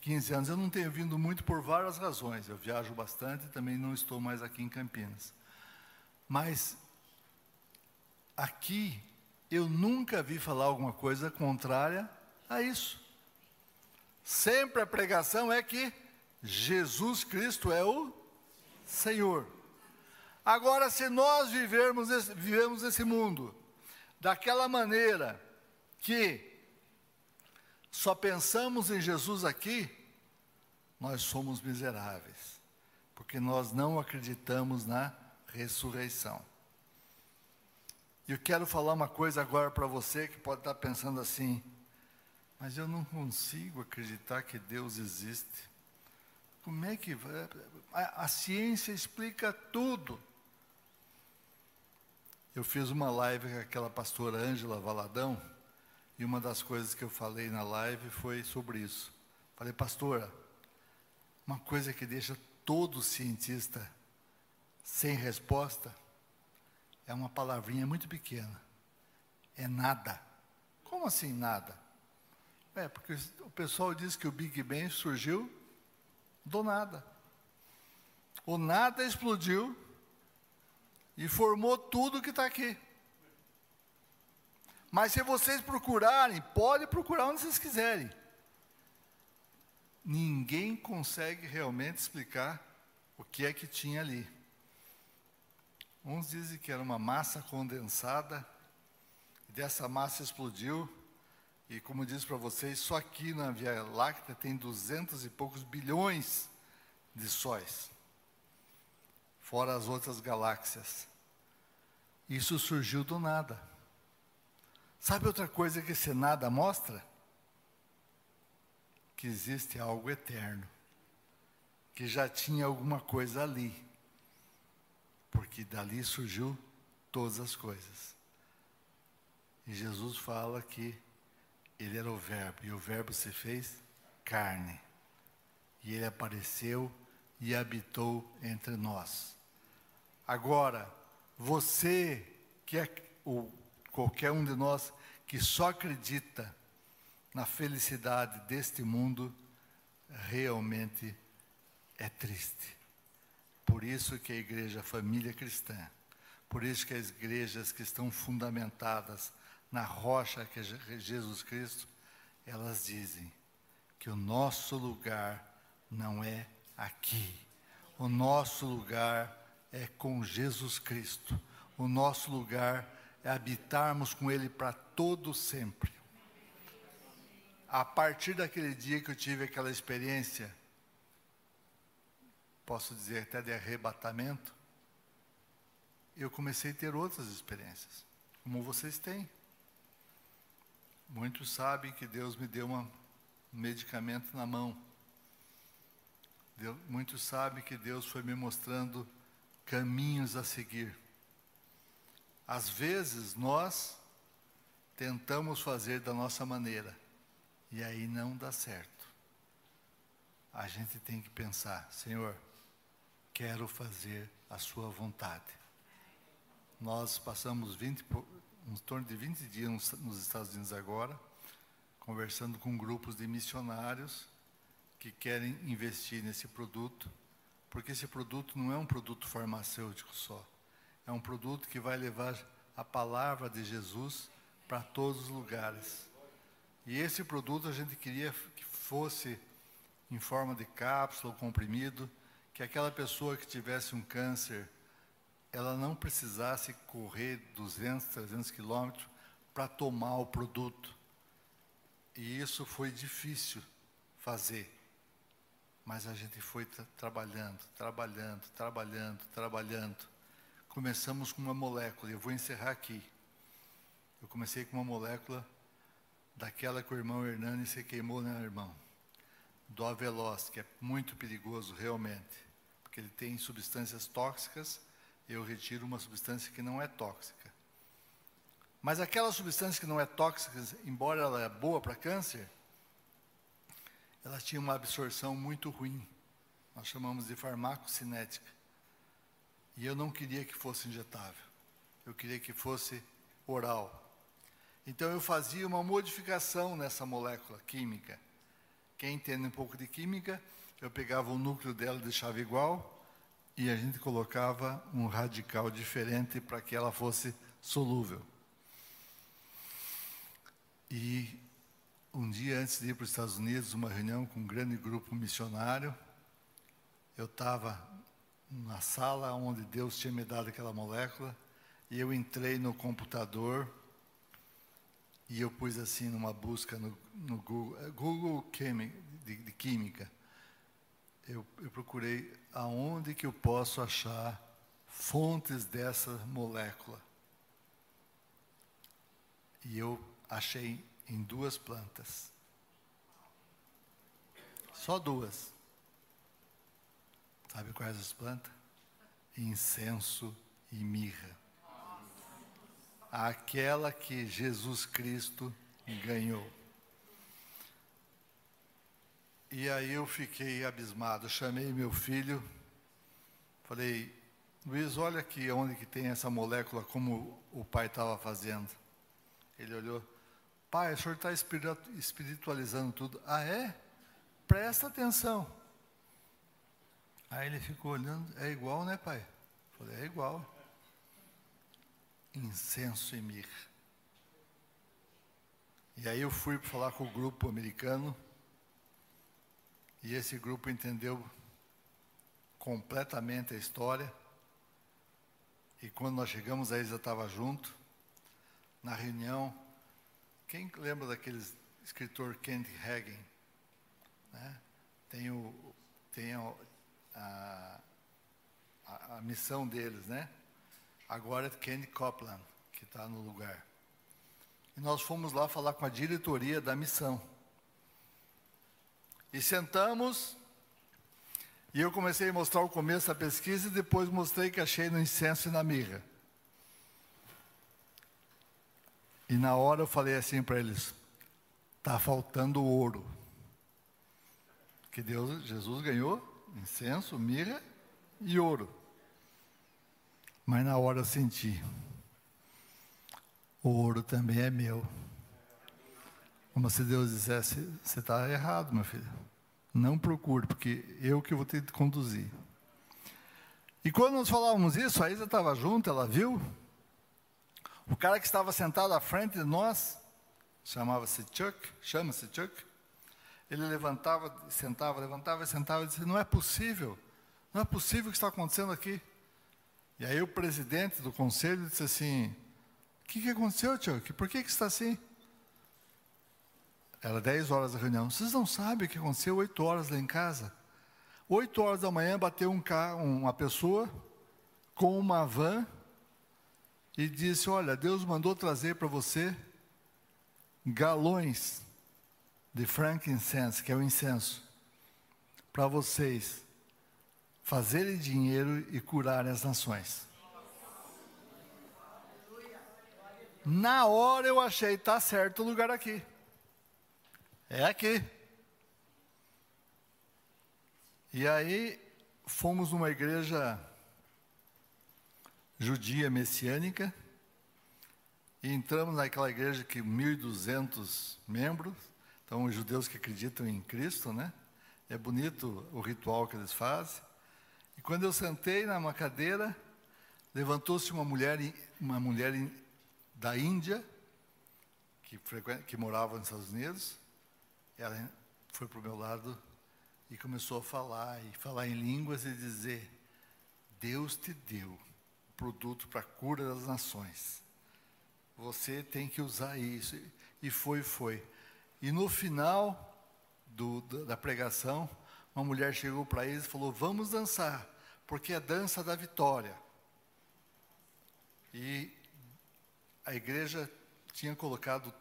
15 anos. Eu não tenho vindo muito por várias razões. Eu viajo bastante e também não estou mais aqui em Campinas. Mas aqui eu nunca vi falar alguma coisa contrária a isso. Sempre a pregação é que Jesus Cristo é o Senhor. Agora, se nós vivermos esse, vivemos esse mundo daquela maneira que só pensamos em Jesus aqui, nós somos miseráveis, porque nós não acreditamos na ressurreição. E eu quero falar uma coisa agora para você que pode estar pensando assim, mas eu não consigo acreditar que Deus existe. Como é que? A, a ciência explica tudo. Eu fiz uma live com aquela pastora Ângela Valadão, e uma das coisas que eu falei na live foi sobre isso. Falei, pastora, uma coisa que deixa todo cientista sem resposta é uma palavrinha muito pequena. É nada. Como assim nada? É, porque o pessoal diz que o Big Bang surgiu do nada. O nada explodiu e formou tudo que está aqui. Mas se vocês procurarem, pode procurar onde vocês quiserem. Ninguém consegue realmente explicar o que é que tinha ali. Uns dizem que era uma massa condensada, e dessa massa explodiu, e como disse para vocês, só aqui na Via Láctea tem duzentos e poucos bilhões de sóis, fora as outras galáxias. Isso surgiu do nada. Sabe outra coisa que esse nada mostra? Que existe algo eterno, que já tinha alguma coisa ali, porque dali surgiu todas as coisas. E Jesus fala que ele era o Verbo, e o Verbo se fez carne. E ele apareceu e habitou entre nós. Agora, você, que é o, qualquer um de nós que só acredita na felicidade deste mundo, realmente é triste. Por isso que a igreja família cristã, por isso que as igrejas que estão fundamentadas na rocha que é Jesus Cristo, elas dizem que o nosso lugar não é aqui. O nosso lugar é com Jesus Cristo. O nosso lugar é habitarmos com Ele para todo sempre. A partir daquele dia que eu tive aquela experiência, posso dizer até de arrebatamento, eu comecei a ter outras experiências, como vocês têm. Muitos sabem que Deus me deu um medicamento na mão. Muitos sabem que Deus foi me mostrando caminhos a seguir. Às vezes nós tentamos fazer da nossa maneira e aí não dá certo. A gente tem que pensar, Senhor, quero fazer a sua vontade. Nós passamos 20, em torno de 20 dias nos Estados Unidos agora, conversando com grupos de missionários que querem investir nesse produto, porque esse produto não é um produto farmacêutico só, é um produto que vai levar a palavra de Jesus para todos os lugares. E esse produto a gente queria que fosse em forma de cápsula ou comprimido, que aquela pessoa que tivesse um câncer ela não precisasse correr 200, 300 quilômetros para tomar o produto. E isso foi difícil fazer. Mas a gente foi tra trabalhando, trabalhando, trabalhando, trabalhando. Começamos com uma molécula, eu vou encerrar aqui. Eu comecei com uma molécula daquela que o irmão Hernani se queimou, né, irmão? Do Aveloz, que é muito perigoso realmente, porque ele tem substâncias tóxicas eu retiro uma substância que não é tóxica. Mas aquela substância que não é tóxica, embora ela é boa para câncer, ela tinha uma absorção muito ruim. Nós chamamos de farmacocinética. E eu não queria que fosse injetável. Eu queria que fosse oral. Então eu fazia uma modificação nessa molécula química. Quem entende um pouco de química, eu pegava o núcleo dela deixava igual, e a gente colocava um radical diferente para que ela fosse solúvel. E um dia antes de ir para os Estados Unidos, uma reunião com um grande grupo missionário, eu estava na sala onde Deus tinha me dado aquela molécula, e eu entrei no computador e eu pus assim numa busca no, no Google, Google de, de Química eu, eu procurei aonde que eu posso achar fontes dessa molécula. E eu achei em duas plantas. Só duas. Sabe quais as plantas? Incenso e mirra. Aquela que Jesus Cristo ganhou. E aí eu fiquei abismado. Chamei meu filho, falei, Luiz, olha aqui onde que tem essa molécula, como o pai estava fazendo. Ele olhou, pai, o senhor está espiritualizando tudo. Ah, é? Presta atenção. Aí ele ficou olhando, é igual, né, pai? Falei, é igual. Incenso e mirra. E aí eu fui falar com o grupo americano, e esse grupo entendeu completamente a história. E quando nós chegamos, a Isa estava junto. Na reunião, quem lembra daquele escritor Kent Hagen? Né? Tem, o, tem a, a, a, missão deles, né? Agora é Kenny Copeland, que está no lugar. E nós fomos lá falar com a diretoria da missão. E sentamos, e eu comecei a mostrar o começo da pesquisa e depois mostrei que achei no incenso e na mirra. E na hora eu falei assim para eles: está faltando ouro. Que Deus, Jesus ganhou incenso, mirra e ouro. Mas na hora eu senti: o ouro também é meu. Como se Deus dissesse: você está errado, meu filho. Não procure, porque eu que vou ter conduzir. E quando nós falávamos isso, a Isa estava junto, ela viu. O cara que estava sentado à frente de nós, chamava-se Chuck, chama-se Chuck. Ele levantava, sentava, levantava sentava e disse: Não é possível, não é possível o que está acontecendo aqui. E aí o presidente do conselho disse assim: O que, que aconteceu, Chuck? Por que, que está assim? Era 10 horas da reunião. Vocês não sabem o que aconteceu 8 horas lá em casa? 8 horas da manhã bateu um carro, uma pessoa com uma van e disse: Olha, Deus mandou trazer para você galões de frankincense, que é o incenso, para vocês fazerem dinheiro e curarem as nações. Na hora eu achei, está certo o lugar aqui. É aqui. E aí fomos numa igreja judia messiânica e entramos naquela igreja que 1.200 membros, então os judeus que acreditam em Cristo, né? É bonito o ritual que eles fazem. E quando eu sentei numa cadeira, levantou-se uma mulher, uma mulher da Índia que, que morava nos Estados Unidos. Ela foi para o meu lado e começou a falar, e falar em línguas e dizer: Deus te deu produto para a cura das nações. Você tem que usar isso. E foi, foi. E no final do, da pregação, uma mulher chegou para eles e falou: Vamos dançar, porque é a dança da vitória. E a igreja tinha colocado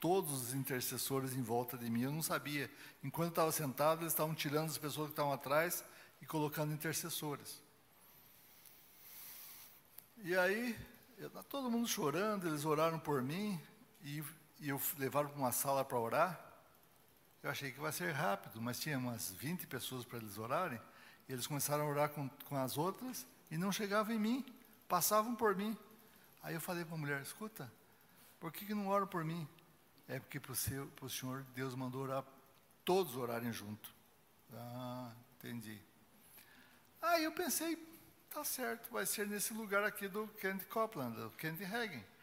todos os intercessores em volta de mim. Eu não sabia. Enquanto eu estava sentado, eles estavam tirando as pessoas que estavam atrás e colocando intercessores. E aí, eu, todo mundo chorando, eles oraram por mim e, e eu levaram para uma sala para orar. Eu achei que vai ser rápido, mas tinha umas 20 pessoas para eles orarem. E eles começaram a orar com, com as outras e não chegavam em mim, passavam por mim. Aí eu falei para a mulher: escuta, por que, que não oram por mim? É porque para o Senhor Deus mandou orar, todos orarem junto. Ah, entendi. Aí eu pensei, tá certo, vai ser nesse lugar aqui do Kent Copeland, do Kent Hagen.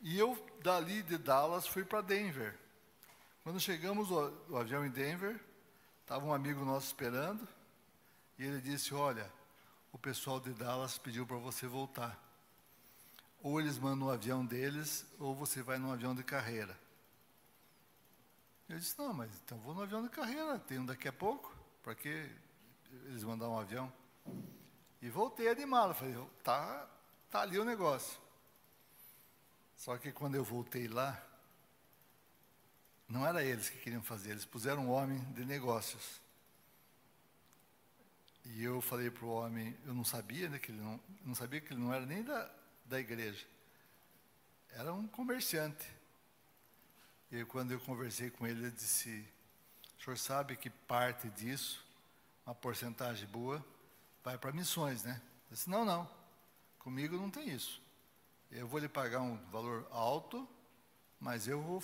E eu, dali de Dallas, fui para Denver. Quando chegamos o, avião em Denver, estava um amigo nosso esperando, e ele disse: Olha, o pessoal de Dallas pediu para você voltar. Ou eles mandam o avião deles, ou você vai num avião de carreira. Eu disse, não, mas então vou no avião de carreira, tenho daqui a pouco, para que eles mandaram um avião? E voltei animado, falei, tá, tá ali o negócio. Só que quando eu voltei lá, não era eles que queriam fazer, eles puseram um homem de negócios. E eu falei para o homem, eu não sabia, né, que ele não, não sabia que ele não era nem da, da igreja. Era um comerciante. E quando eu conversei com ele, ele disse: O senhor sabe que parte disso, uma porcentagem boa, vai para missões, né? Eu disse: Não, não. Comigo não tem isso. Eu vou lhe pagar um valor alto, mas eu vou.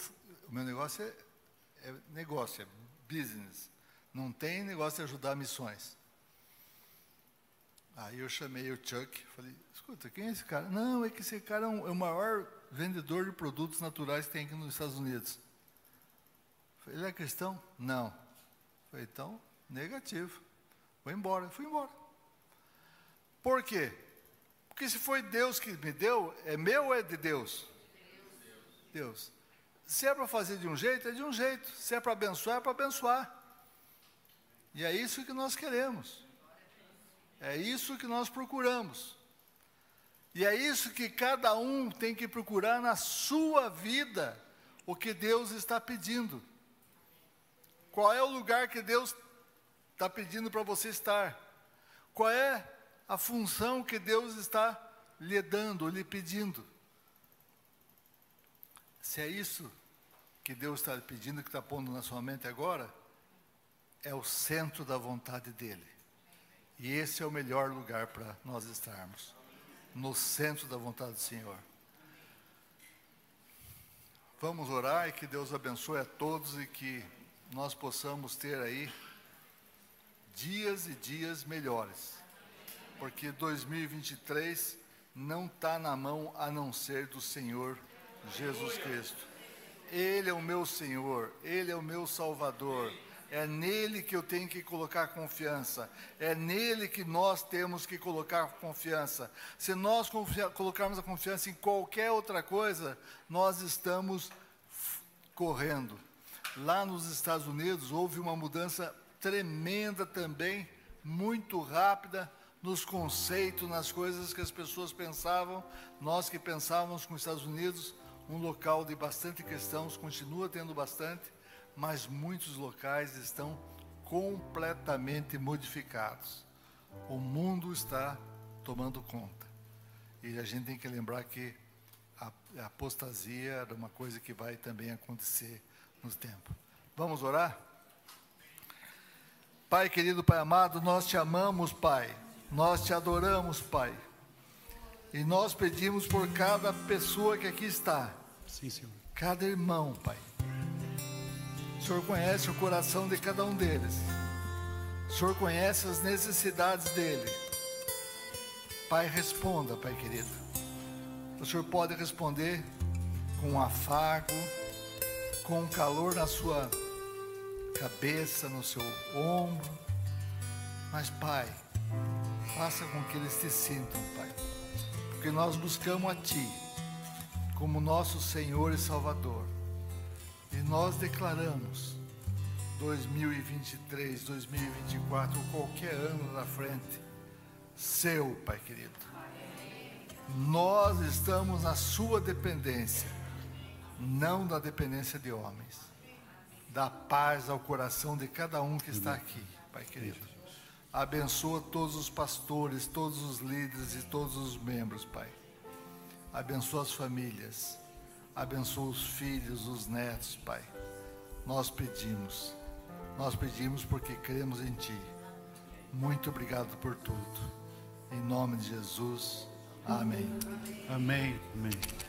O meu negócio é, é negócio, é business. Não tem negócio de ajudar missões. Aí eu chamei o Chuck, falei, escuta, quem é esse cara? Não, é que esse cara é, um, é o maior vendedor de produtos naturais que tem aqui nos Estados Unidos. Falei, ele é cristão? Não. Falei, então, negativo. Vou embora. Fui embora. Por quê? Porque se foi Deus que me deu, é meu ou é de Deus? Deus. Se é para fazer de um jeito, é de um jeito. Se é para abençoar, é para abençoar. E é isso que nós queremos. É isso que nós procuramos. E é isso que cada um tem que procurar na sua vida, o que Deus está pedindo. Qual é o lugar que Deus está pedindo para você estar? Qual é a função que Deus está lhe dando, lhe pedindo? Se é isso que Deus está pedindo, que está pondo na sua mente agora, é o centro da vontade dEle. E esse é o melhor lugar para nós estarmos no centro da vontade do Senhor. Vamos orar e que Deus abençoe a todos e que nós possamos ter aí dias e dias melhores. Porque 2023 não está na mão a não ser do Senhor Jesus Cristo. Ele é o meu Senhor, Ele é o meu Salvador. É nele que eu tenho que colocar confiança. É nele que nós temos que colocar confiança. Se nós colocarmos a confiança em qualquer outra coisa, nós estamos correndo. Lá nos Estados Unidos houve uma mudança tremenda também, muito rápida nos conceitos, nas coisas que as pessoas pensavam. Nós que pensávamos com os Estados Unidos, um local de bastante questões, continua tendo bastante, mas muitos locais estão completamente modificados. O mundo está tomando conta. E a gente tem que lembrar que a, apostasia era uma coisa que vai também acontecer nos tempos. Vamos orar? Pai querido, Pai amado, nós te amamos, Pai. Nós te adoramos, Pai. E nós pedimos por cada pessoa que aqui está. Sim, Senhor. Cada irmão, Pai. O Senhor conhece o coração de cada um deles. O Senhor conhece as necessidades dele. Pai, responda, Pai querido. O Senhor pode responder com afago, com calor na sua cabeça, no seu ombro. Mas, Pai, faça com que eles te sintam, Pai. Porque nós buscamos a Ti como nosso Senhor e Salvador. E nós declaramos 2023, 2024, qualquer ano na frente, seu, Pai querido. Nós estamos na sua dependência, não da dependência de homens. Dá paz ao coração de cada um que está aqui, Pai querido. Abençoa todos os pastores, todos os líderes e todos os membros, Pai. Abençoa as famílias Abençoa os filhos, os netos, Pai. Nós pedimos, nós pedimos porque cremos em Ti. Muito obrigado por tudo. Em nome de Jesus. Amém. Amém. Amém.